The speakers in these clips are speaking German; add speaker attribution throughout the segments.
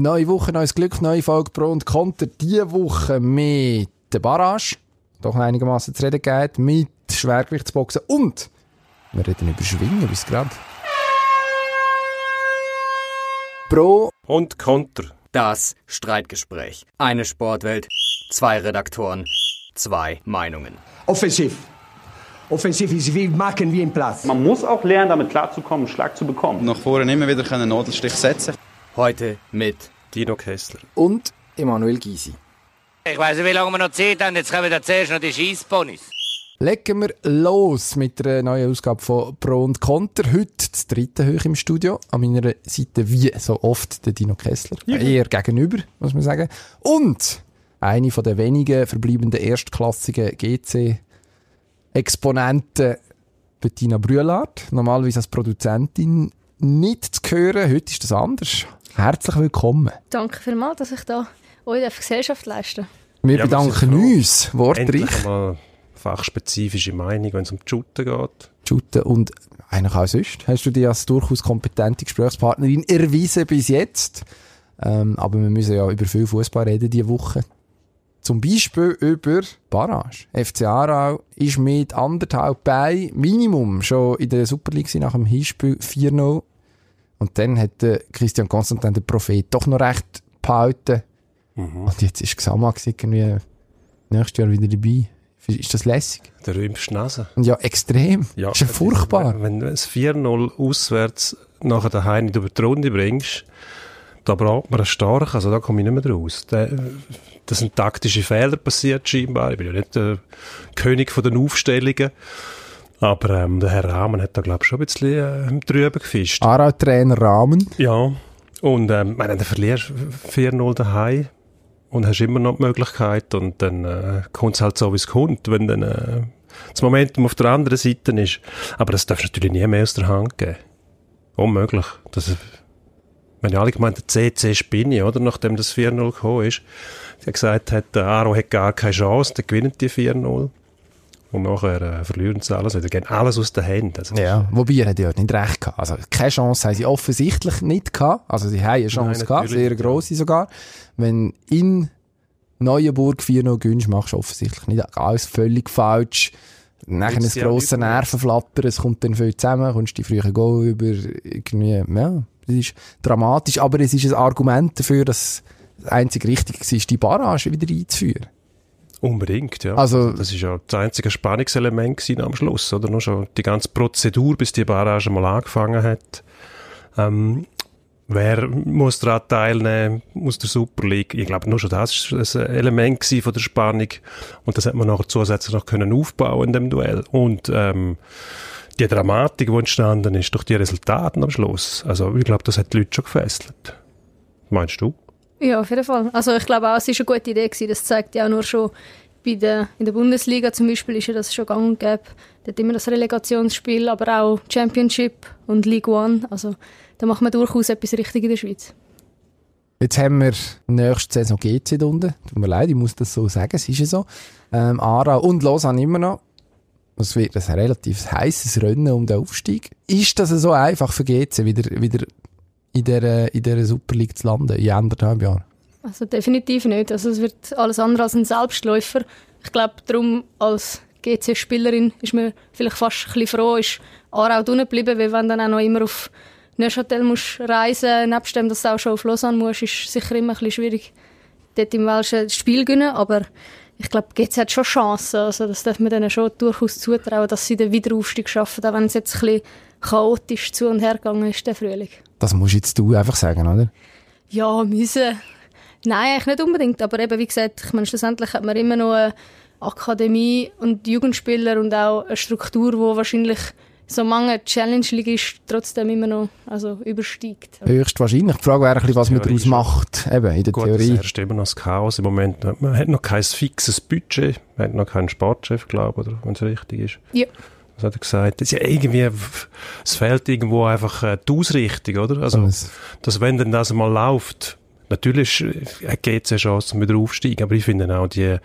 Speaker 1: Neue Woche, neues Glück, neue Folge Pro und Konter. Diese Woche mit der Barrage, doch einigermaßen zu reden geht, mit Schwergewichtsboxen und wir reden über Schwingen bis gerade. Pro
Speaker 2: und Konter.
Speaker 3: Das Streitgespräch. Eine Sportwelt, zwei Redaktoren, zwei Meinungen.
Speaker 4: Offensiv. Offensiv ist wie machen wie im Platz.
Speaker 5: Man muss auch lernen, damit klarzukommen, einen Schlag zu bekommen.
Speaker 6: Nach vorne immer wieder einen Nadelstich setzen.
Speaker 3: Heute mit
Speaker 2: Dino Kessler
Speaker 1: und Emanuel Gysi.
Speaker 7: Ich weiß nicht, wie lange wir noch Zeit haben. Jetzt kommen wir zuerst noch die Scheissponys.
Speaker 1: Legen wir los mit der neuen Ausgabe von Pro und Konter. Heute das dritte Hoch im Studio. An meiner Seite, wie so oft, der Dino Kessler. Ja. Eher gegenüber, muss man sagen. Und eine von der wenigen verbleibenden erstklassigen GC-Exponenten, Bettina Brühlart. Normalerweise als Produzentin nicht zu hören. Heute ist das anders. Herzlich willkommen.
Speaker 8: Danke vielmals, dass ich da euch Gesellschaft leisten
Speaker 1: Wir ja, bedanken uns, wortreich.
Speaker 2: mal fachspezifische Meinung, wenn es um die Shooten geht.
Speaker 1: Shooten und eigentlich auch sonst. Hast du dich als durchaus kompetente Gesprächspartnerin erwiesen bis jetzt. Ähm, aber wir müssen ja über viel Fußball reden diese Woche. Zum Beispiel über Barrage. FC Aarau ist mit anderthalb bei Minimum schon in der Super League nach dem Hinspiel 4-0 und dann hat der Christian Konstantin, der Prophet, doch noch recht behalten. Mhm. Und jetzt ist Xamax irgendwie nächstes Jahr wieder dabei. Ist das lässig?
Speaker 2: Der rühmst Nase.
Speaker 1: Ja, extrem. Ja, ist ja furchtbar.
Speaker 2: Wenn, wenn du es 4-0 auswärts nachher daheim nicht über die Runde bringst, da braucht man einen stark, also da komme ich nicht mehr raus. Da, das sind taktische Fehler passiert scheinbar. Ich bin ja nicht der König von den Aufstellungen. Aber ähm, der Herr Rahmen hat da, glaube ich, schon ein bisschen äh, drüber gefischt.
Speaker 1: Ara-Trainer Rahmen?
Speaker 2: Ja. Und ähm, meine, dann verlierst 4-0 daheim und hast immer noch die Möglichkeit und dann äh, kommt es halt so, wie es kommt, wenn dann äh, das Momentum auf der anderen Seite ist. Aber das darfst du natürlich nie mehr aus der Hand geben. Unmöglich. Das, wenn ja alle gemeint, der CC Spinni, oder, nachdem das 4-0 gekommen ist, der gesagt hat, der Aro hat gar keine Chance, dann gewinnen die 4-0. Und nachher äh, verlieren sie alles wieder. Gehen alles aus den Händen.
Speaker 1: Also, ja, wobei er hat ja nicht recht gehabt. Also keine Chance haben sie offensichtlich nicht gehabt. Also sie haben eine Chance Nein, gehabt, sehr grosse sogar. Wenn in Neuenburg 4-0 gewinnst, machst du offensichtlich nicht alles völlig falsch. Nachher ein grosses Nervenflattern, es kommt dann viel zusammen, kommst die früher Go über irgendwie, ja, das ist dramatisch, aber es ist ein Argument dafür, dass das einzig Richtige war, die Barrage wieder einzuführen.
Speaker 2: Unbedingt, ja. Also, das ist ja das einzige Spannungselement am Schluss, oder? Nur schon die ganze Prozedur, bis die Barrage mal angefangen hat. Ähm, wer muss daran teilnehmen, muss der Super League. Ich glaube, nur schon das war ein Element von der Spannung. Und das hat man nachher zusätzlich noch können aufbauen in dem Duell. Und, ähm, die Dramatik, die entstanden ist durch die Resultate am Schluss. Also, ich glaube, das hat die Leute schon gefesselt. Meinst du?
Speaker 8: Ja, auf jeden Fall. Also ich glaube auch, es war eine gute Idee gewesen. Das zeigt ja auch nur schon bei der, in der Bundesliga zum Beispiel ist ja das schon gang und gäbe. Dort immer das Relegationsspiel, aber auch Championship und League One. Also da macht man durchaus etwas richtig in der Schweiz.
Speaker 1: Jetzt haben wir nächste Saison GC unten. Tut mir leid, ich muss das so sagen, es ist ja so. Ähm, Aarau und Lausanne immer noch. Es wird ein relativ heißes Rennen um den Aufstieg. Ist das so einfach für GC, wieder, wieder in dieser, in dieser Super League zu landen, in anderthalb Jahren?
Speaker 8: Also definitiv nicht. Also es wird alles andere als ein Selbstläufer. Ich glaube, darum als GC-Spielerin ist man vielleicht fast ein bisschen froh, ist Aarau unten geblieben, weil wenn dann auch noch immer auf Neuchâtel musst reisen, nebst dem, dass du auch schon auf Lausanne musst, ist sicher immer ein bisschen schwierig, dort im Welschen Spiel zu gewinnen, aber ich glaube, GC hat schon Chancen, also das darf man denen schon durchaus zutrauen, dass sie den Wiederaufstieg schaffen, auch wenn es jetzt ein bisschen chaotisch zu und her gegangen ist, der Frühling.
Speaker 1: Das musst jetzt du einfach sagen, oder?
Speaker 8: Ja, müssen. Nein, eigentlich nicht unbedingt. Aber eben, wie gesagt, ich meine, schlussendlich hat man immer noch eine Akademie und Jugendspieler und auch eine Struktur, die wahrscheinlich so mange Challenge League ist, trotzdem immer noch also übersteigt.
Speaker 1: Höchstwahrscheinlich. Die Frage wäre, was man daraus macht, eben in der
Speaker 2: Gut,
Speaker 1: Theorie.
Speaker 2: Es herrscht immer noch das Chaos im Moment. Man hat noch kein fixes Budget, man hat noch keinen Sportchef, glaube ich, wenn es richtig ist.
Speaker 8: Ja
Speaker 2: was hat er gesagt? Das ist ja irgendwie, es fehlt irgendwo einfach äh, die Ausrichtung, oder? Also, dass wenn denn das mal läuft, Natürlich gibt es eine Chance, wieder aufsteigen, aber ich finde auch die,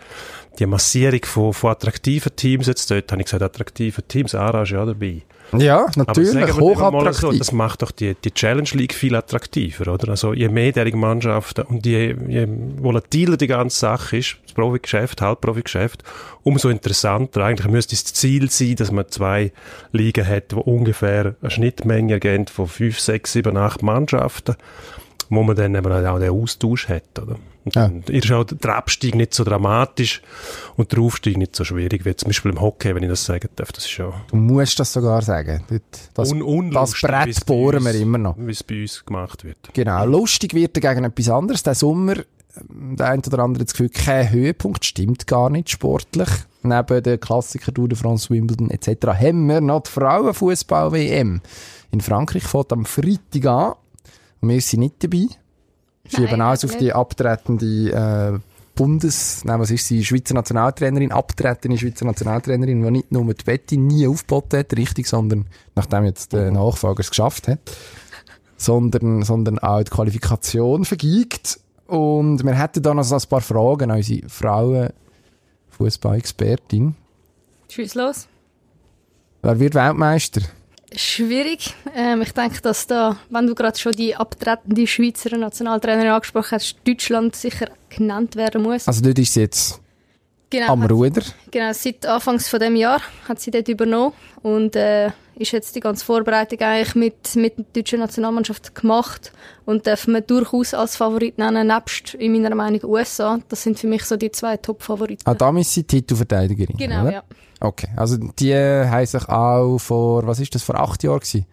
Speaker 2: die Massierung von, von attraktiven Teams, jetzt dort habe ich gesagt, attraktive Teams, Ara ist ja dabei.
Speaker 1: Ja, natürlich, hochattraktiv. So,
Speaker 2: das macht doch die, die Challenge League viel attraktiver, oder? Also je mehrjährige Mannschaften und je, je volatiler die ganze Sache ist, das Profigeschäft, Halbprofigeschäft, umso interessanter. Eigentlich müsste es das Ziel sein, dass man zwei Ligen hat, die ungefähr eine Schnittmenge ergeben von fünf, sechs, sieben, acht Mannschaften, wo man dann eben auch den Austausch hat, oder? Ja. ist auch der Abstieg nicht so dramatisch und der Aufstieg nicht so schwierig wie zum Beispiel im Hockey, wenn ich das sagen darf. Das ist ja
Speaker 1: du musst das sogar sagen. Das, Un das Brett bohren wir immer noch.
Speaker 2: Wie es bei uns gemacht wird.
Speaker 1: Genau. Lustig wird gegen etwas anderes. Der Sommer, der eine oder andere hat das Gefühl, kein Höhepunkt, stimmt gar nicht sportlich. Neben den Klassiker Tour de France, Wimbledon etc. haben wir noch die Frauenfußball-WM. In Frankreich fängt am Freitag an. Wir sind nicht dabei schieben alles auf die abtretende äh, Bundes, nein, was ist sie, Schweizer Nationaltrainerin, abtretende Schweizer Nationaltrainerin, die nicht nur die Betty nie aufgeboten hat, richtig, sondern nachdem jetzt der Nachfolger es geschafft hat, sondern, sondern auch die Qualifikation vergiegt. Und wir hätten da noch so ein paar Fragen an unsere Frauen Fußball-Expertin.
Speaker 8: Tschüss los.
Speaker 1: Wer wird Weltmeister?
Speaker 8: Schwierig. Ähm, ich denke, dass da, wenn du gerade schon die abtretende Schweizer Nationaltrainerin angesprochen hast, Deutschland sicher genannt werden muss.
Speaker 1: Also dort ist sie jetzt genau, am Ruder?
Speaker 8: Genau, seit Anfangs von dem Jahr hat sie dort übernommen und äh, ist jetzt die ganze Vorbereitung eigentlich mit, mit der deutschen Nationalmannschaft gemacht und darf man durchaus als Favorit nennen, nebst in meiner Meinung USA. Das sind für mich so die zwei Top-Favoriten.
Speaker 1: Ah, da ist sie Titelverteidigerin,
Speaker 8: Genau,
Speaker 1: oder?
Speaker 8: ja.
Speaker 1: Okay, also die haben sich auch vor, was ist das, vor acht Jahren gewesen?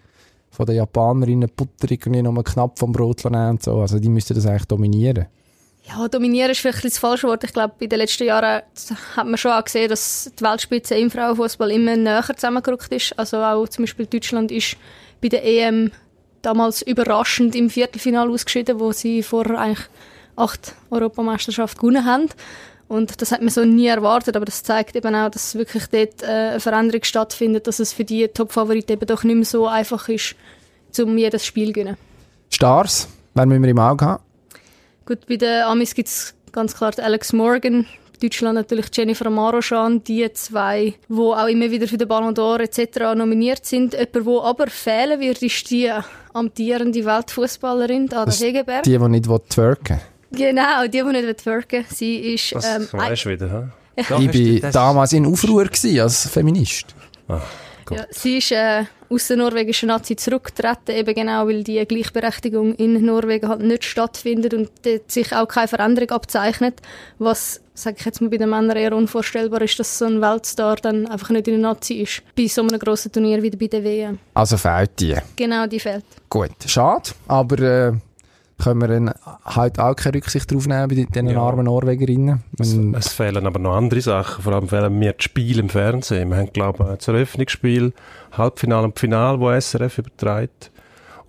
Speaker 1: Von den Japanerinnen Butter irgendwie noch mal knapp vom Brot nehmen und so. Also die müssten das eigentlich dominieren.
Speaker 8: Ja, dominieren ist vielleicht das falsche Wort. Ich glaube, in den letzten Jahren hat man schon auch gesehen, dass die Weltspitze im Frauenfußball immer näher zusammengerückt ist. Also auch zum Beispiel Deutschland ist bei der EM damals überraschend im Viertelfinale ausgeschieden, wo sie vor eigentlich acht Europameisterschaften gewonnen haben. Und das hat man so nie erwartet, aber das zeigt eben auch, dass wirklich dort äh, eine Veränderung stattfindet, dass es für die Top-Favoriten eben doch nicht mehr so einfach ist, um jedes Spiel zu gewinnen.
Speaker 1: Stars, wen müssen wir im Auge haben?
Speaker 8: Gut, bei den Amis gibt es ganz klar Alex Morgan, Deutschland natürlich Jennifer Maroschan, die zwei, die auch immer wieder für den Ballon d'Or etc. nominiert sind. Jemand, wo aber fehlen wird, ist die amtierende Weltfußballerin Ada Hegerberg.
Speaker 1: Die, die nicht twerken
Speaker 8: Genau, die, die nicht twerken Sie ist...
Speaker 2: Das ähm, weißt du wieder,
Speaker 1: hä? ich war damals in Aufruhr als Feminist.
Speaker 2: Ah,
Speaker 8: ja, sie ist äh, aus der norwegischen Nazi zurückgetreten, eben genau, weil die Gleichberechtigung in Norwegen halt nicht stattfindet und sich auch keine Veränderung abzeichnet, was, sage ich jetzt mal, bei den Männern eher unvorstellbar ist, dass so ein Weltstar dann einfach nicht in der Nazi ist, bei so einem grossen Turnier wie bei der WM.
Speaker 1: Also fehlt die?
Speaker 8: Genau, die fehlt.
Speaker 1: Gut, schade, aber... Äh können wir dann halt auch keine Rücksicht drauf nehmen bei diesen ja. armen Norwegerinnen.
Speaker 2: Es, es, fehlen aber noch andere Sachen, vor allem fehlen mir die Spiele im Fernsehen. Wir haben, glaube ich, das Eröffnungsspiel, Halbfinale und Finale, wo SRF überträgt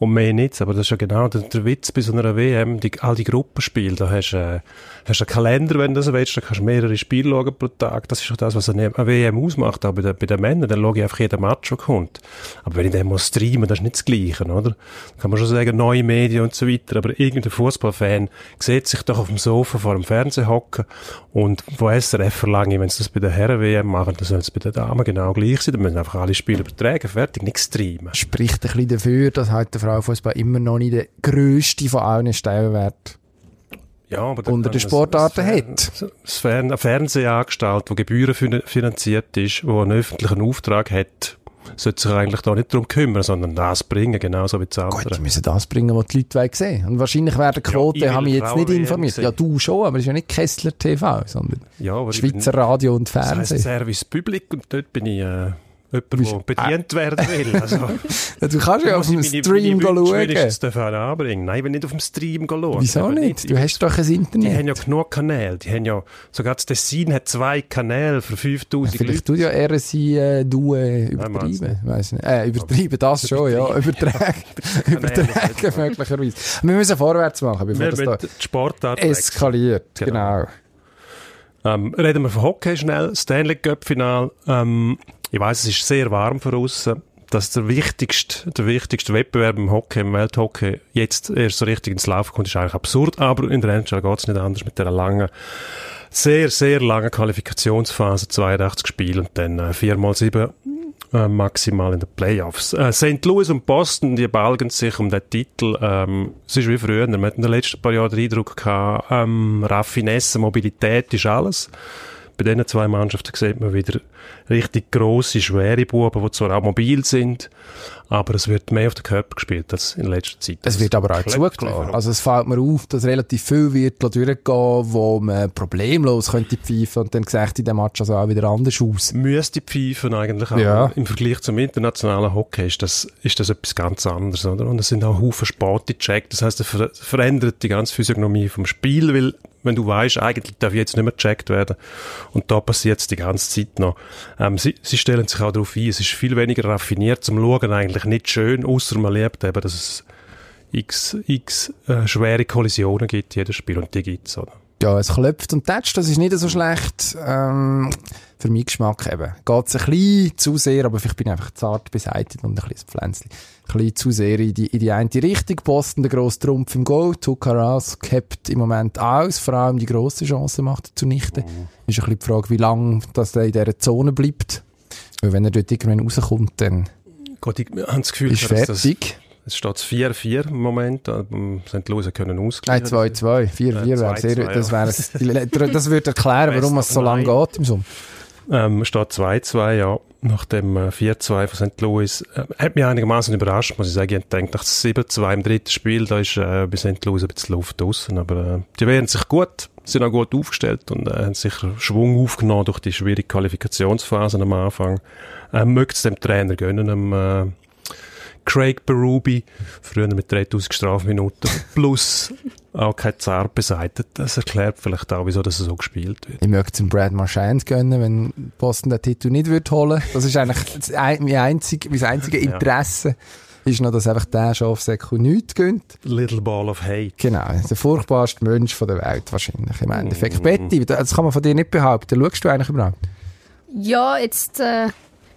Speaker 2: und mehr nicht. Aber das ist ja genau der, Witz bei so einer WM, die, all die Gruppenspiele, da hast du äh, hast einen Kalender, wenn du das willst, da kannst du mehrere Spiele schauen pro Tag. Das ist auch das, was eine, eine WM ausmacht. Aber bei den, bei den Männern, dann schaue ich einfach jeden Match, der kommt. Aber wenn ich den muss streamen, das ist nicht das Gleiche, oder? Da kann man schon sagen, neue Medien und so weiter. Aber irgendein Fußballfan sieht sich doch auf dem Sofa vor dem Fernseher hocken und von SRF verlange ich, wenn sie das bei der Herren-WM machen, dann soll es bei den Damen genau gleich sein. Dann müssen einfach alle Spiele übertragen, fertig, nicht streamen.
Speaker 1: Spricht ein bisschen dafür, dass halt der Frauenfußball immer noch nicht der grösste von allen Stellenwert ja, aber unter den Sportarten hat.
Speaker 2: Fern eine Fernsehanstalt, die gebührenfinanziert ist, die einen öffentlichen Auftrag hat, sollte sich eigentlich da nicht darum kümmern, sondern das bringen, genauso wie das andere.
Speaker 1: Gut, die müssen das bringen, was die Leute wollen sehen. Und wahrscheinlich werden Quote, ja, haben mich jetzt nicht informiert. Ja, du schon, aber es ist ja nicht Kessler TV, sondern ja, Schweizer Radio und Fernsehen. Das
Speaker 2: heisst Service Public und dort bin ich... Äh, jemand, der bedient werden will. Also,
Speaker 1: du kannst ja auf dem Stream schauen.
Speaker 2: Ich das anbringen. Nein, ich will nicht auf dem Stream schauen.
Speaker 1: Wieso nicht? Du hast doch ein Internet.
Speaker 2: Die haben ja genug Kanäle. Die haben ja, sogar das Tessin hat zwei Kanäle für 5000
Speaker 1: ja, Vielleicht tut ja RSI äh, du äh, übertreiben. Weiss nicht. Äh, übertreiben, das schon, ja. Übertragen. Übertragen möglicherweise. Wir müssen vorwärts machen, bevor wir das da Sportart eskaliert. Genau. genau.
Speaker 2: Ähm, reden wir von Hockey schnell. Stanley Cup Final. Ähm, ich weiß, es ist sehr warm für außen. dass der wichtigste, der wichtigste Wettbewerb im Hockey, im Welthockey, jetzt erst so richtig ins Laufen kommt, ist eigentlich absurd, aber in der NHL geht es nicht anders mit der langen, sehr, sehr langen Qualifikationsphase, 82 Spiele und dann äh, 4 mal 7 äh, maximal in den Playoffs. Äh, St. Louis und Boston, die balgen sich um den Titel. Ähm, es ist wie früher. Man hat in den letzten paar Jahren den Eindruck gehabt, ähm, Raffinesse, Mobilität ist alles. Bei diesen zwei Mannschaften sieht man wieder richtig grosse, schwere Buben, die zwar auch mobil sind, aber es wird mehr auf den Körper gespielt als in letzter Zeit.
Speaker 1: Es wird aber auch zugelassen. Also es fällt mir auf, dass relativ viel wird durchgehen, wo man problemlos könnte pfeifen und dann sieht in dem Match also auch wieder anders aus.
Speaker 2: Müsste pfeifen eigentlich auch. Ja. Im Vergleich zum internationalen Hockey ist das, ist das etwas ganz anderes, oder? Und es sind auch Haufen Sport gecheckt. Das heißt, es ver verändert die ganze Physiognomie vom Spiel, weil wenn du weißt, eigentlich darf jetzt nicht mehr gecheckt werden und da passiert es die ganze Zeit noch. Ähm, sie, sie stellen sich auch darauf ein, es ist viel weniger raffiniert zum Schauen, eigentlich nicht schön, außer man lebt eben, dass es x, x äh, schwere Kollisionen gibt, jedes Spiel, und die gibt es, oder?
Speaker 1: Ja, es klopft und tätscht, das ist nicht so schlecht. Ähm, für meinen Geschmack eben. Geht es ein bisschen zu sehr, aber vielleicht bin ich einfach zart beseitigt und ein bisschen Pflänzchen. Ein bisschen zu sehr in die, in die eine Richtung. Boston, der grosse Trumpf im Goal. Tukaras kippt im Moment aus, vor allem die grosse Chance macht er zunichte. Mhm. Ist ein bisschen die Frage, wie lange dass er in dieser Zone bleibt. Weil wenn er dort irgendwann rauskommt, dann
Speaker 2: Gott, ich habe das Gefühl,
Speaker 1: ist fertig.
Speaker 2: Es steht 4-4 im Moment, aber St. Louis können ausgleichen.
Speaker 1: Nein, 2-2. 4-4 wäre sehr, das, das würde erklären, warum es so lange geht im Sommer.
Speaker 2: Ähm, steht 2-2, ja. Nach dem 4-2 äh, von St. Louis. Äh, hat mich einigermaßen überrascht, muss ich sagen. Ich denke, nach 7-2 im dritten Spiel, da ist äh, bei St. Louis ein bisschen Luft draussen. Aber äh, die wehren sich gut, sind auch gut aufgestellt und äh, haben sicher Schwung aufgenommen durch die schwierige Qualifikationsphase am Anfang. Äh, möchte es dem Trainer gönnen, dem, äh, Craig Berube, früher mit 3000 Strafminuten, plus auch kein Zart beseitigt. Das erklärt vielleicht auch, wieso das so gespielt wird.
Speaker 1: Ich möchte zum Brad Marchand gönnen, wenn Boston den Titel nicht wird holen Das ist eigentlich das, mein, einzig, mein einzige Interesse. Ja. Ist noch, dass einfach der Schafsäckel nichts gönnt.
Speaker 2: Little Ball of Hate.
Speaker 1: Genau, der furchtbarste Mensch der Welt wahrscheinlich im Endeffekt. Mm. Betty, das kann man von dir nicht behaupten. Schaust du eigentlich überhaupt?
Speaker 8: Ja, jetzt... Äh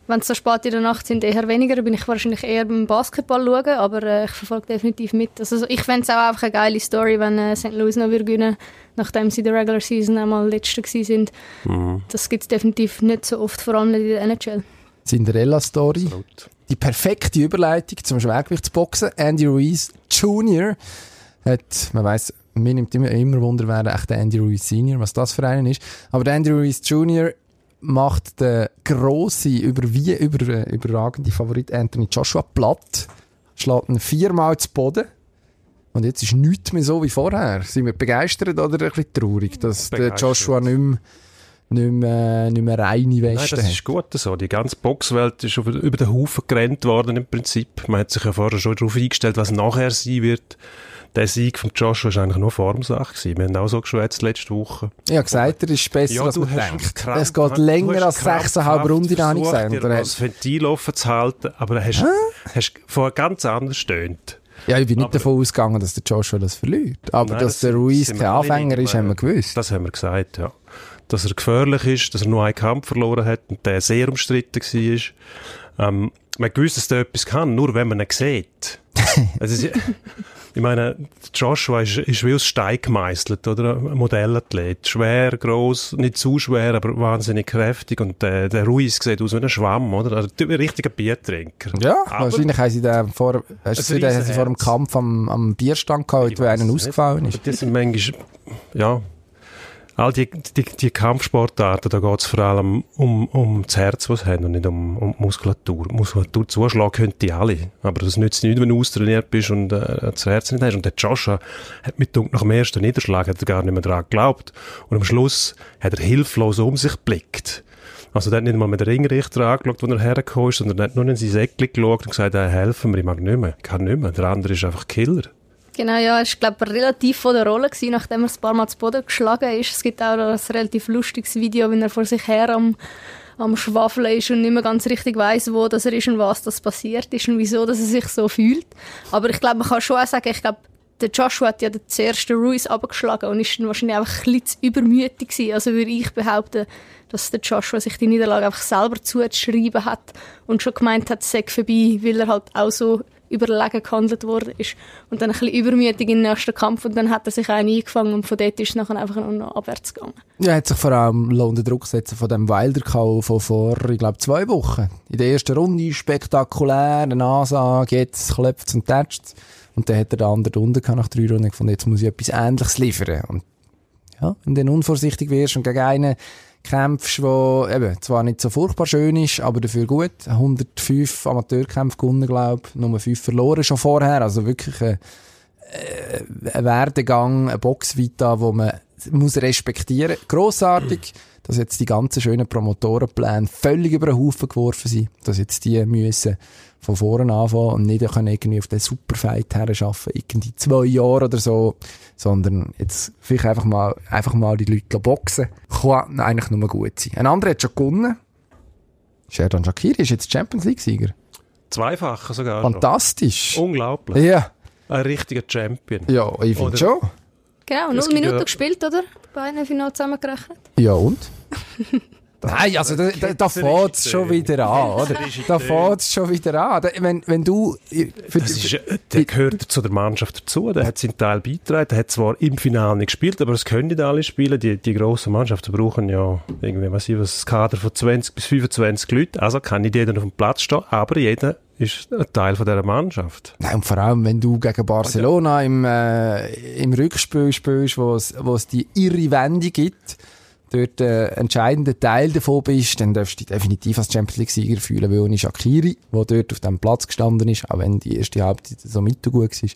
Speaker 8: wenn es so spät in der Nacht sind, eher weniger. bin ich wahrscheinlich eher beim Basketball schauen, aber äh, ich verfolge definitiv mit. Also, ich fände es auch einfach eine geile Story, wenn äh, St. Louis noch gewinnen nachdem sie in der Regular Season einmal Letzte sind. Mhm. Das gibt es definitiv nicht so oft, vor allem nicht in der NHL.
Speaker 1: Cinderella-Story. Die perfekte Überleitung zum Schwergewichtsboxen. Andy Ruiz Jr. hat, man weiß, mir nimmt immer, immer Wunder, wer echt der Andy Ruiz Senior, was das für einen ist. Aber der Andy Ruiz Jr macht der grosse, über wie über, äh, überragende Favorit Anthony Joshua platt, schlägt ihn viermal zu Boden. Und jetzt ist nichts mehr so wie vorher. Sind wir begeistert oder ein bisschen traurig, dass der Joshua nicht mehr, nicht mehr, nicht mehr reine Weste
Speaker 2: Nein, das ist gut so. Die ganze Boxwelt ist über, über den Haufen gerannt worden im Prinzip. Man hat sich ja vorher schon darauf eingestellt, was nachher sein wird der Sieg von Joshua war eigentlich nur Formsache. Gewesen. Wir haben auch so geschwätzt letzte Woche.
Speaker 1: Ja, gesagt, er ist besser, ja, als man denkt. Krank, es geht länger als 6,5 Runden, habe ich gesagt.
Speaker 2: Oder das Ventil offen zu halten, aber hast, hast vorher ganz anders stöhnt.
Speaker 1: Ja, ich bin nicht aber, davon ausgegangen, dass der Joshua das verliert. Aber nein, dass das der Ruiz kein Anfänger ist, haben wir gewusst.
Speaker 2: Das haben wir gesagt, ja. Dass er gefährlich ist, dass er nur einen Kampf verloren hat und der sehr umstritten war. Ähm, man gewusst, dass er etwas kann, nur wenn man ihn sieht. also, ich meine, Joshua ist, ist wie aus Stein gemeißelt, oder? Ein Modellathlet. Schwer, gross, nicht zu schwer, aber wahnsinnig kräftig. Und der, der Ruiz sieht aus wie ein Schwamm, oder? Also, ein richtiger Biertrinker.
Speaker 1: Ja, aber wahrscheinlich haben sie den vor, hast den, sie vor dem Kampf am, am Bierstand gehabt, wo einer ausgefallen ist.
Speaker 2: Das sind manchmal, ja, all die, die, die Kampfsportarten, da geht es vor allem um, um das Herz, was haben und nicht um, um Muskulatur. Muskulatur zuschlagen können die alle. Aber das nützt nicht, wenn du austrainiert bist und äh, das Herz nicht hast. Und der Joshua hat mit nach dem ersten Niederschlag hat er gar nicht mehr daran geglaubt. Und am Schluss hat er hilflos um sich geblickt. Also der hat nicht mal mit der Ringrichter angeschaut, wo er hergekommen ist, sondern er hat nur in sein Säckchen geschaut und gesagt, hey, helfen mir, ich mag nicht mehr, ich kann nicht mehr. Der andere ist einfach Killer.
Speaker 8: Genau, ja, es glaube relativ von der Rolle, gewesen, nachdem er ein paar Mal zu Boden geschlagen ist. Es gibt auch ein relativ lustiges Video, wie er vor sich her am, am Schwafeln ist und nicht mehr ganz richtig weiß, wo das er ist und was das passiert ist und wieso dass er sich so fühlt. Aber ich glaube, man kann schon auch sagen, ich glaube, der Joshua hat ja den ersten Ruiz abgeschlagen und ist dann wahrscheinlich einfach ein bisschen übermütig gewesen. Also würde ich behaupten, dass der Joshua sich die Niederlage einfach selber zugeschrieben hat und schon gemeint hat, es sei vorbei, weil er halt auch so überlegen gehandelt worden ist. Und dann ein bisschen übermütig in den nächsten Kampf und dann hat er sich einen eingefangen und von dort ist es nachher einfach noch abwärts gegangen.
Speaker 1: Ja, er hat sich vor allem unter Druck gesetzt von dem Wilder Call von vor, ich glaube, zwei Wochen. In der ersten Runde spektakulär, eine Ansage, jetzt klopft und tätscht Und dann hat er den anderen unten nach drei Runden gefunden, jetzt muss ich etwas Ähnliches liefern. Und ja, wenn du dann unvorsichtig wirst und gegen einen kämpfst, wo eben zwar nicht so furchtbar schön ist, aber dafür gut. 105 Amateurkämpfe gewonnen, glaube ich. Nummer 5 verloren schon vorher. Also wirklich ein, äh, ein Werdegang, ein Boxvita, wo man muss respektieren. Grossartig, dass jetzt die ganzen schönen Promotorenpläne völlig über den Haufen geworfen sind. Dass jetzt die müssen von vorne anfangen und nicht können irgendwie auf den Superfight her schaffen, irgendwie zwei Jahre oder so, sondern jetzt vielleicht einfach mal, einfach mal die Leute boxen. Kann eigentlich nur gut sein. Ein anderer hat schon gewonnen. Sherdan Shakiri ist jetzt Champions League-Sieger.
Speaker 2: Zweifacher sogar.
Speaker 1: Fantastisch.
Speaker 2: Schon. Unglaublich.
Speaker 1: Ja.
Speaker 2: Ein richtiger Champion.
Speaker 1: Ja, ich finde schon.
Speaker 8: Genau, null Minuten ja. gespielt, oder? Bei einem Final zusammengerechnet.
Speaker 1: Ja, und? Nein, also da, da, da fängt es schon wieder an, oder? Da fängt es schon wieder an. Da, wenn, wenn du...
Speaker 2: Für das ist, der gehört zu der Mannschaft dazu, der hat seinen Teil beigetragen, der hat zwar im Finale nicht gespielt, aber es können nicht alle spielen. Die, die grossen Mannschaften brauchen ja irgendwie, was ich was, ein Kader von 20 bis 25 Leuten, also kann nicht jeder auf dem Platz stehen, aber jeder ist ein Teil von dieser Mannschaft.
Speaker 1: Nein, und vor allem, wenn du gegen Barcelona im, äh, im Rückspiel spielst, wo es, wo es die irre Wende gibt, dort äh, entscheidender Teil davon bist, dann darfst du dich definitiv als Champions League-Sieger fühlen, weil ohne Shakiri, der dort auf dem Platz gestanden ist, auch wenn die erste Halbzeit so mittelgut war,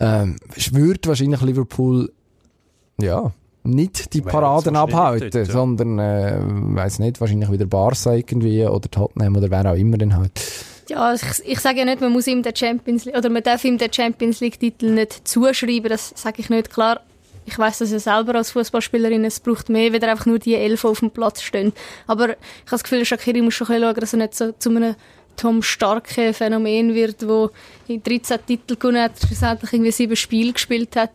Speaker 1: ähm, schwört wahrscheinlich Liverpool, ja, nicht die Paraden abhalten, sondern, äh, weiß nicht, wahrscheinlich wieder Barca irgendwie oder Tottenham oder wer auch immer dann halt.
Speaker 8: Ja, ich, ich sage ja nicht, man muss ihm den Champions League, oder man darf ihm den Champions League Titel nicht zuschreiben, das sage ich nicht. Klar, ich weiß das ja selber als Fußballspielerin, es braucht mehr, wenn einfach nur die elf auf dem Platz stehen. Aber ich habe das Gefühl, Shakiri muss schon schauen, dass er nicht so zu einem Tom starken Phänomen wird, wo in 13 Titel gewonnen hat, schlussendlich irgendwie sieben Spiele gespielt hat.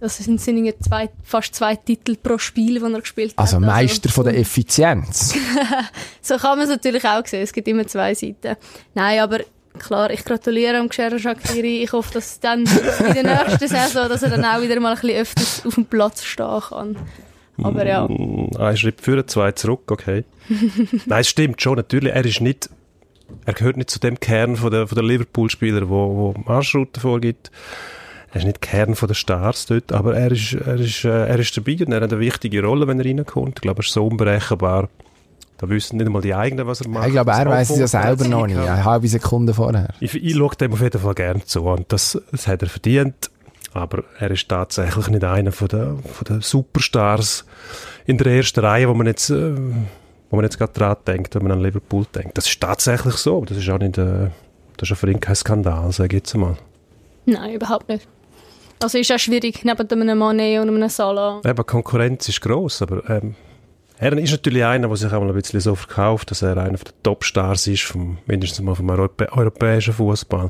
Speaker 8: Das sind, sind zwei, fast zwei Titel pro Spiel, die er gespielt
Speaker 1: also hat. Also Meister von der Effizienz.
Speaker 8: so kann man es natürlich auch sehen. Es gibt immer zwei Seiten. Nein, aber klar, ich gratuliere am Gera Shakiri. Ich hoffe, dass dann in der nächsten Saison, dass er dann auch wieder mal ein bisschen öfters auf dem Platz stehen kann. Aber ja.
Speaker 2: Mm, ein Schritt für zwei zurück, okay. Nein, es stimmt schon, natürlich. Er ist nicht, er gehört nicht zu dem Kern von der, von der Liverpool-Spieler, wo, wo Marschroute vorgibt. Er ist nicht Kern von der Stars dort, aber er ist, er ist, äh, er ist dabei und er hat eine wichtige Rolle, wenn er reinkommt. Ich glaube, er ist so unberechenbar. Da wissen nicht einmal die eigenen, was er macht.
Speaker 1: Ich glaube, er weiß es ja selber noch nicht. Eine halbe Sekunde vorher.
Speaker 2: Ich, ich schaue dem auf jeden Fall gerne zu. Und das, das hat er verdient. Aber er ist tatsächlich nicht einer von den, von den Superstars in der ersten Reihe, wo man jetzt, äh, wo man jetzt gerade dran denkt, wenn man an Liverpool denkt. Das ist tatsächlich so. Das ist auch nicht, äh, das ist für ihn kein Skandal, sage ich jetzt mal.
Speaker 8: Nein, überhaupt nicht. Also ist auch schwierig, neben einem Mané und einem Salah.
Speaker 2: Eben, Konkurrenz ist gross, aber ähm, er ist natürlich einer, der sich auch mal ein bisschen so verkauft, dass er einer der Topstars ist, vom, mindestens mal vom Europä europäischen Fußball.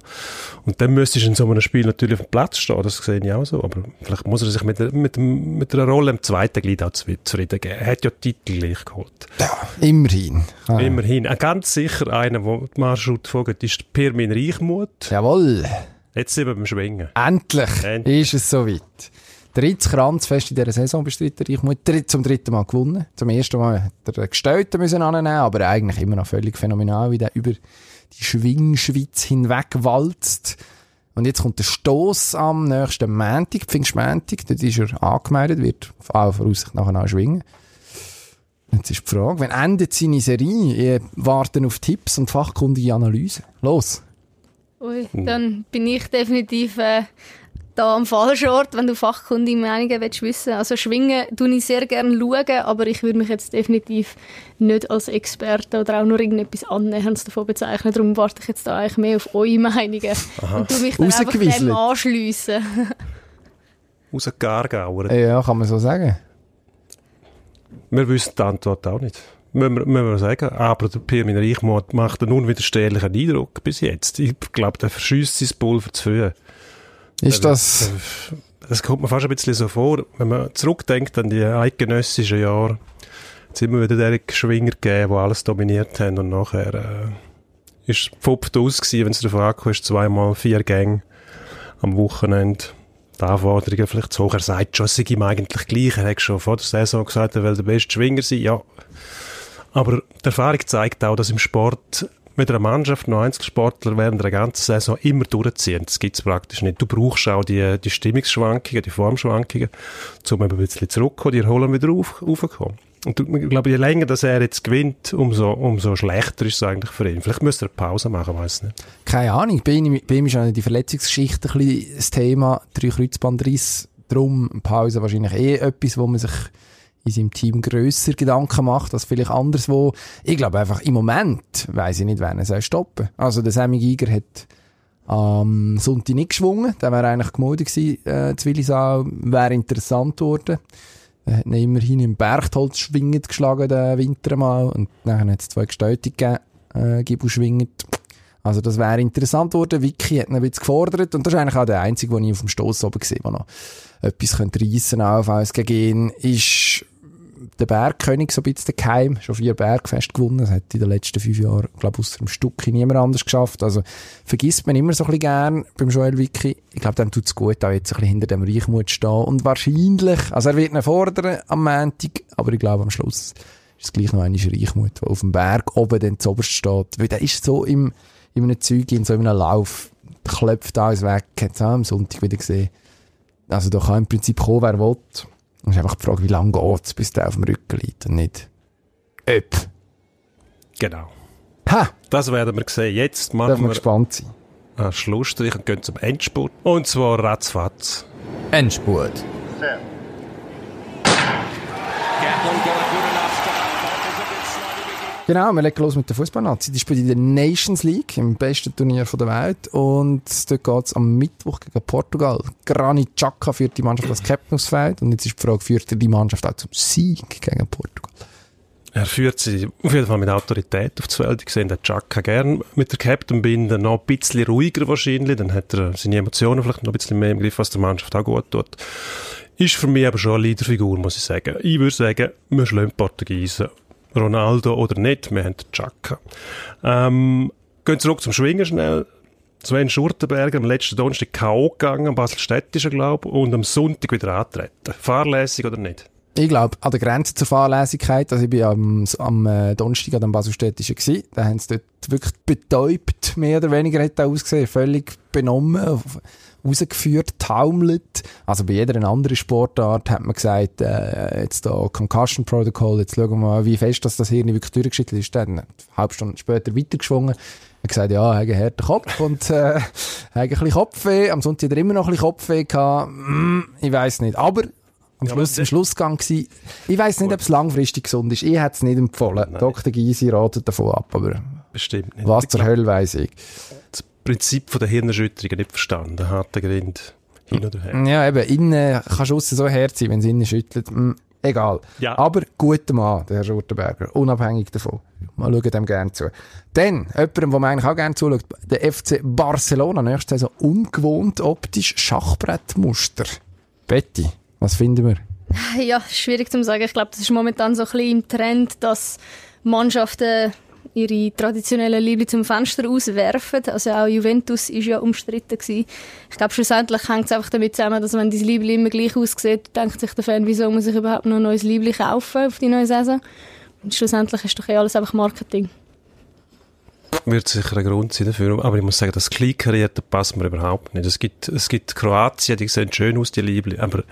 Speaker 2: Und dann müsste er in so einem Spiel natürlich auf dem Platz stehen, das sehe ich auch so. Aber vielleicht muss er sich mit, mit, mit einer Rolle im zweiten Glied auch zufrieden geben. Er hat ja Titel gleich geholt.
Speaker 1: Ja, immerhin.
Speaker 2: Ah. Immerhin. Ein ganz sicher einer, der die Marschroute folgt, ist Pirmin Reichmuth.
Speaker 1: Jawohl.
Speaker 2: Jetzt sind wir beim Schwingen.
Speaker 1: Endlich, Endlich. ist es soweit drittes Kranzfest in dieser Saison bestritten. Ich muss zum dritten Mal gewonnen. Zum ersten Mal hat er Gestellten müssen annehmen, aber eigentlich immer noch völlig phänomenal, wie der über die Schwingschweiz hinweg walzt. Und jetzt kommt der Stoß am nächsten Montag, Pfingstmontag. Dort ist er angemeldet, wird auf alle Voraussicht nachher noch schwingen. Jetzt ist die Frage, wenn endet seine Serie? Ihr warten auf Tipps und fachkundige Analyse. Los!
Speaker 8: Ui, dann bin ich definitiv äh, da am falschen Ort, wenn du fachkundige Meinungen willst wissen Also schwingen tue ich sehr gerne schauen, aber ich würde mich jetzt definitiv nicht als Experte oder auch nur irgendetwas annähernd davon bezeichnen. Darum warte ich jetzt da eigentlich mehr auf eure Meinungen Aha. und tue mich dann einfach dem anschliessen.
Speaker 2: Rausgegargauert.
Speaker 1: Ja, kann man so sagen.
Speaker 2: Wir wissen die Antwort auch nicht. Müssen wir, müssen wir sagen. Aber der Pirmin Reichmuth macht einen unwiderstehlichen Eindruck bis jetzt. Ich glaube, der verschießt sein Pulver zu früh.
Speaker 1: Ist das...
Speaker 2: Das kommt mir fast ein bisschen so vor, wenn man zurückdenkt an die eidgenössischen Jahre. Jetzt immer wieder Derek Schwinger gegeben, die alles dominiert haben und nachher äh, ist gepfupft aus gewesen, wenn es davon ankommst, zweimal vier Gänge am Wochenende. Die Anforderungen vielleicht zu hoch. Er sagt schon, es sei ihm eigentlich gleich. Er hat schon vor der Saison gesagt, er will der beste Schwinger sein. Ja. Aber die Erfahrung zeigt auch, dass im Sport mit einer Mannschaft noch Einzelsportler während der ganzen Saison immer durchziehen. Das gibt es praktisch nicht. Du brauchst auch die, die Stimmungsschwankungen, die Formschwankungen, um ein bisschen zurückzukommen, die erholen wieder auf, aufkommen. Und ich glaube, je länger dass er jetzt gewinnt, umso, umso schlechter ist es eigentlich für ihn. Vielleicht müsste er eine Pause machen, weiß nicht.
Speaker 1: Keine Ahnung. Bei ihm, bei ihm ist auch die Verletzungsgeschichte ein bisschen das Thema. Drei Kreuzbandriss, darum Pause wahrscheinlich eh etwas, wo man sich in seinem Team grösser Gedanken macht als vielleicht anderswo. Ich glaube einfach, im Moment weiß ich nicht, wen er soll stoppen Also der Sammy Giger hat am Sonntag nicht geschwungen. Der wäre eigentlich gemutet gewesen, äh, zu Willisau. Wäre interessant geworden. Er hat ihn immerhin im Bergholz schwingend geschlagen, den Winter mal. Und dann hat es zwei Gestalten gegeben, äh, Gibu schwingend. Also das wäre interessant geworden. Vicky hat ihn ein bisschen gefordert. Und das ist eigentlich auch der einzige, den ich auf dem Stoss oben gesehen habe, der noch etwas reissen könnte auf als gegen ihn, ist der Bergkönig so ein bisschen geheim. Schon vier Bergfeste gewonnen. Das hat in den letzten fünf Jahren, glaube ich, aus dem Stück niemand anders geschafft. Also vergisst man immer so ein bisschen gern beim Joel Wicki. Ich glaube, tut es gut, auch jetzt ein bisschen hinter dem Reichmut zu stehen. Und wahrscheinlich, also er wird ihn fordern am Montag, aber ich glaube, am Schluss ist es gleich noch eine Reichmut, der auf dem Berg oben dann zuoberst steht. Weil der ist so im, in einem Zeug, in so einem Lauf, klopft alles weg, hat es am Sonntag wieder gesehen. Also da kann im Prinzip kommen, wer will. Es ist einfach die Frage, wie lange geht es, bis der auf dem Rücken liegt und nicht ob.
Speaker 2: Genau. Ha! Das werden wir sehen. Jetzt machen
Speaker 1: Darf
Speaker 2: wir
Speaker 1: gespannt sein.
Speaker 2: einen Schlussstrich und gehen zum Endspurt. Und zwar ratzfatz.
Speaker 3: Endspurt. Sehr.
Speaker 1: Genau, wir legen los mit der Fußballnazi. Die spielt in der Nations League, im besten Turnier der Welt. Und dort geht es am Mittwoch gegen Portugal. Granit Xhaka führt die Mannschaft als Captain aufs Feld. Und jetzt ist die Frage, führt er die Mannschaft auch zum Sieg gegen Portugal?
Speaker 2: Er führt sie auf jeden Fall mit Autorität aufs Feld. Ich sehe den Chaka gern mit der Captain-Binde noch ein bisschen ruhiger wahrscheinlich. Dann hat er seine Emotionen vielleicht noch ein bisschen mehr im Griff, was der Mannschaft auch gut tut. Ist für mich aber schon eine Leaderfigur, muss ich sagen. Ich würde sagen, wir schlagen Portugiesen Ronaldo oder nicht, wir haben Chaka. Ähm, gehen zurück zum Schwingen schnell. Sven Schurtenberger am letzten Donnerstag K.O. gegangen, Basel-Stadt ist er, glaube und am Sonntag wieder antreten. Fahrlässig oder nicht?
Speaker 1: Ich glaube, an der Grenze zur Fahrlässigkeit, also ich bin am, am äh, Donnerstag an dem Baselstädtischen gewesen, da haben sie dort wirklich betäubt, mehr oder weniger hat ausgesehen, völlig benommen, rausgeführt, taumelt. Also bei jeder anderen Sportart hat man gesagt, äh, jetzt da Concussion Protocol, jetzt schauen wir mal, wie fest dass das Hirn wirklich durchgeschüttelt ist. Dann eine halbe Stunde später weitergeschwungen. Er hat gesagt, ja, er hat einen harten Kopf und äh, hat ein bisschen Kopfweh. Am Sonntag hat er immer noch ein bisschen Kopfweh gehabt. Mm, ich weiß nicht. Aber am Schluss, ja, im Schlussgang gewesen. Ich weiß nicht, ob es langfristig gesund ist. Ich hätte es nicht empfohlen. Nein. Dr. Gysi ratet davon ab, aber
Speaker 2: Bestimmt nicht.
Speaker 1: was zur Hölle weiß ich.
Speaker 2: Prinzip von der Hirnerschütterung nicht verstanden. Harter Grind. Hin oder her.
Speaker 1: Ja, eben, innen kannst du so hart sein, wenn es innen schüttelt. Hm, egal. Ja. Aber guter Mann, der Herr Schurtenberger. Unabhängig davon. Mal schauen dem gerne zu. Dann, jemandem, wo man eigentlich auch gerne zuschaut, der FC Barcelona. Nächste Saison ungewohnt optisch Schachbrettmuster. Betty, was finden wir?
Speaker 8: Ja, schwierig zu sagen. Ich glaube, das ist momentan so ein bisschen im Trend, dass Mannschaften ihre traditionellen Liebling zum Fenster auswerfen. Also auch Juventus ist ja umstritten gewesen. Ich glaube, schlussendlich hängt es einfach damit zusammen, dass wenn dein Liebling immer gleich aussieht, denkt sich der Fan, wieso muss ich überhaupt noch ein neues Liebling kaufen auf die neue Saison? Und schlussendlich ist doch eh alles einfach Marketing
Speaker 2: wird sicher ein Grund sein dafür. Aber ich muss sagen, das Kleinkarierte passt mir überhaupt nicht. Es gibt, es gibt Kroatien, die sehen schön aus, die Liebli, aber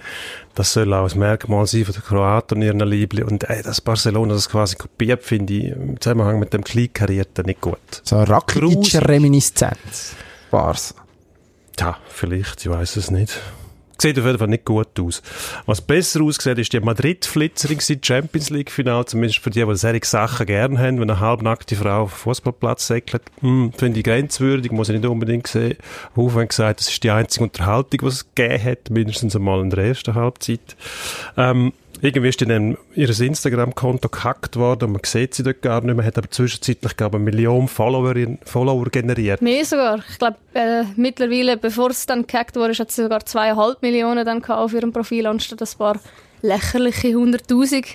Speaker 2: das soll auch ein Merkmal sein von den Kroaten und ihren Liebli. Und ey, das Barcelona, das quasi kopiert, finde ich im Zusammenhang mit dem Kleinkarierten nicht gut.
Speaker 1: So eine Rakitic-Reminiszenz. Barca.
Speaker 2: Ja, vielleicht, ich weiß es nicht sieht auf jeden Fall nicht gut aus. Was besser aussieht, ist die Madrid-Flitzerin Champions League-Final, zumindest für die, die solche Sachen gerne haben, wenn eine halbnackte Frau auf den Fußballplatz säckelt. Hm, finde ich grenzwürdig, muss ich nicht unbedingt sehen. Hof hat gesagt, das ist die einzige Unterhaltung, die es gegeben hat, mindestens einmal in der ersten Halbzeit. Ähm, Irgendwie ist dann ihr Instagram-Konto gehackt worden und man sieht sie dort gar nicht mehr, hat aber zwischenzeitlich, glaube ich, eine Million Follower, Follower generiert.
Speaker 8: Mehr sogar. Ich glaube, äh, mittlerweile, bevor es dann gehackt wurde, hat sie sogar zweieinhalb Millionen dann auf ihrem Profil, anstatt ein paar lächerliche hunderttausend.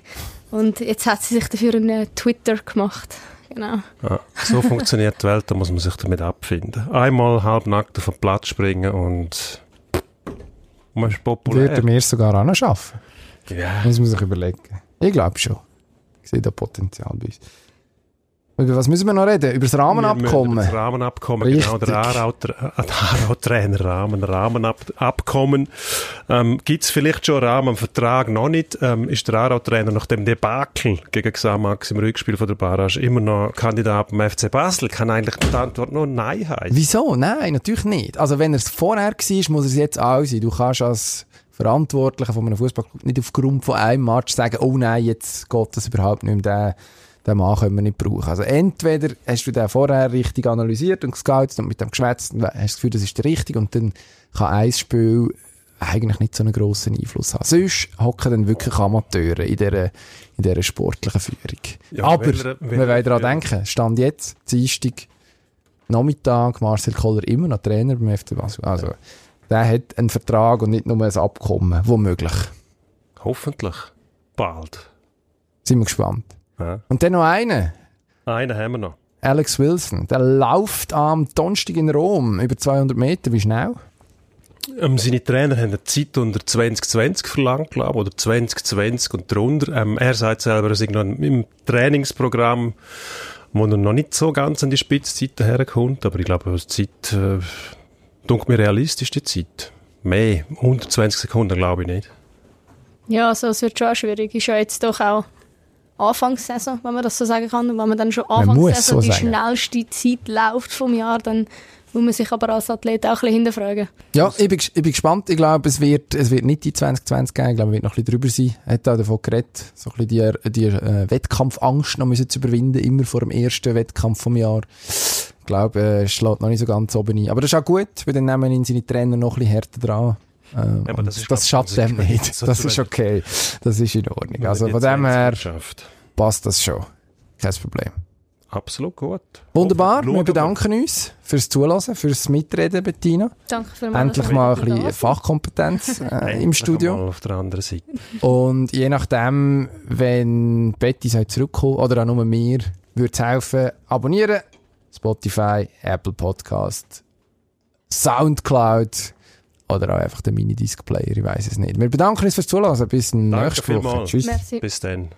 Speaker 8: Und jetzt hat sie sich dafür einen Twitter gemacht. Genau.
Speaker 2: Ja, so funktioniert die Welt, da muss man sich damit abfinden. Einmal halbnackt auf den Platz springen und
Speaker 1: man ist populär. Würde mir sogar auch noch schaffen. Ja. Muss man sich überlegen. Ich glaube schon. Ich sehe da Potenzial bei uns. Über was müssen wir noch reden? Über das Rahmenabkommen? Über
Speaker 2: das Rahmenabkommen, Richtig. genau. Der Aarau-Trainer, Rahmen, Rahmenabkommen. Ähm, Gibt es vielleicht schon einen Rahmenvertrag? Noch nicht. Ähm, ist der Aarau-Trainer nach dem Debakel gegen Xamax im Rückspiel von der Barrage immer noch Kandidat beim FC Basel? Kann eigentlich die Antwort nur Nein heißen.
Speaker 1: Wieso? Nein, natürlich nicht. Also wenn er es vorher war, muss er es jetzt auch sein. Du kannst als Verantwortlicher von einem Fußballclub nicht aufgrund von einem Match sagen, oh nein, jetzt geht das überhaupt nicht mehr den Mann können wir nicht brauchen. Also entweder hast du den vorher richtig analysiert und gescoutet und mit dem geschwätzt und hast das Gefühl, das ist der richtige und dann kann ein Spiel eigentlich nicht so einen grossen Einfluss haben. Sonst hocken dann wirklich Amateure in dieser, in dieser sportlichen Führung. Ja, Aber welcher, wir wollen daran ja. denken, Stand jetzt, Dienstag, Nachmittag, Marcel Koller immer noch Trainer beim FC Basel. Also. Der hat einen Vertrag und nicht nur ein Abkommen, womöglich.
Speaker 2: Hoffentlich. Bald.
Speaker 1: Sind wir gespannt. Ja. Und dann noch einen.
Speaker 2: Einen haben wir noch.
Speaker 1: Alex Wilson. Der läuft am Donnerstag in Rom über 200 Meter. Wie schnell?
Speaker 2: Ähm, seine Trainer haben eine Zeit unter 2020 verlangt, glaube ich, oder 2020 und drunter. Ähm, er sagt selber, er sei noch im Trainingsprogramm, wo er noch nicht so ganz an die Spitzzeit herkommt, aber ich glaube, die Zeit, äh, dunkel mir realistisch, die Zeit. Mehr, 120 Sekunden glaube ich nicht.
Speaker 8: Ja, also es wird schon schwierig. Ist ja jetzt doch auch Anfangssaison, wenn man das so sagen kann. Und wenn man dann schon Anfangssaison so die sagen. schnellste Zeit läuft vom Jahr, dann muss man sich aber als Athlet auch ein bisschen hinterfragen.
Speaker 1: Ja, ich bin, ich bin gespannt. Ich glaube, es wird, es wird nicht die 2020 geben. Ich glaube, es wird noch ein bisschen drüber sein. Er hat auch davon geredet, so ein bisschen die, die äh, Wettkampfangst noch müssen zu überwinden, immer vor dem ersten Wettkampf vom Jahr. Ich glaube, äh, es schlägt noch nicht so ganz oben ein. Aber das ist auch gut, weil dann nehmen ihn seine Trainer noch ein bisschen härter dran. Äh, ja, das, das schafft er nicht. Das ist okay. Das ist in Ordnung. Also von dem her passt das schon. Kein Problem.
Speaker 2: Absolut gut.
Speaker 1: Wunderbar. Wir bedanken uns fürs Zulassen, fürs Mitreden, Bettina.
Speaker 8: Danke für
Speaker 1: Endlich mal ein bisschen Fachkompetenz äh, im Studio.
Speaker 2: Mal auf der anderen Seite.
Speaker 1: Und je nachdem, wenn Betty zurückkommt oder auch nur mir, würde es helfen, abonnieren. Spotify, Apple Podcast, Soundcloud oder auch einfach der Mini-Disc-Player, ich weiß es nicht. Wir bedanken uns fürs Zuhören. Bis nächste Woche.
Speaker 2: Tschüss. Merci. Bis dann.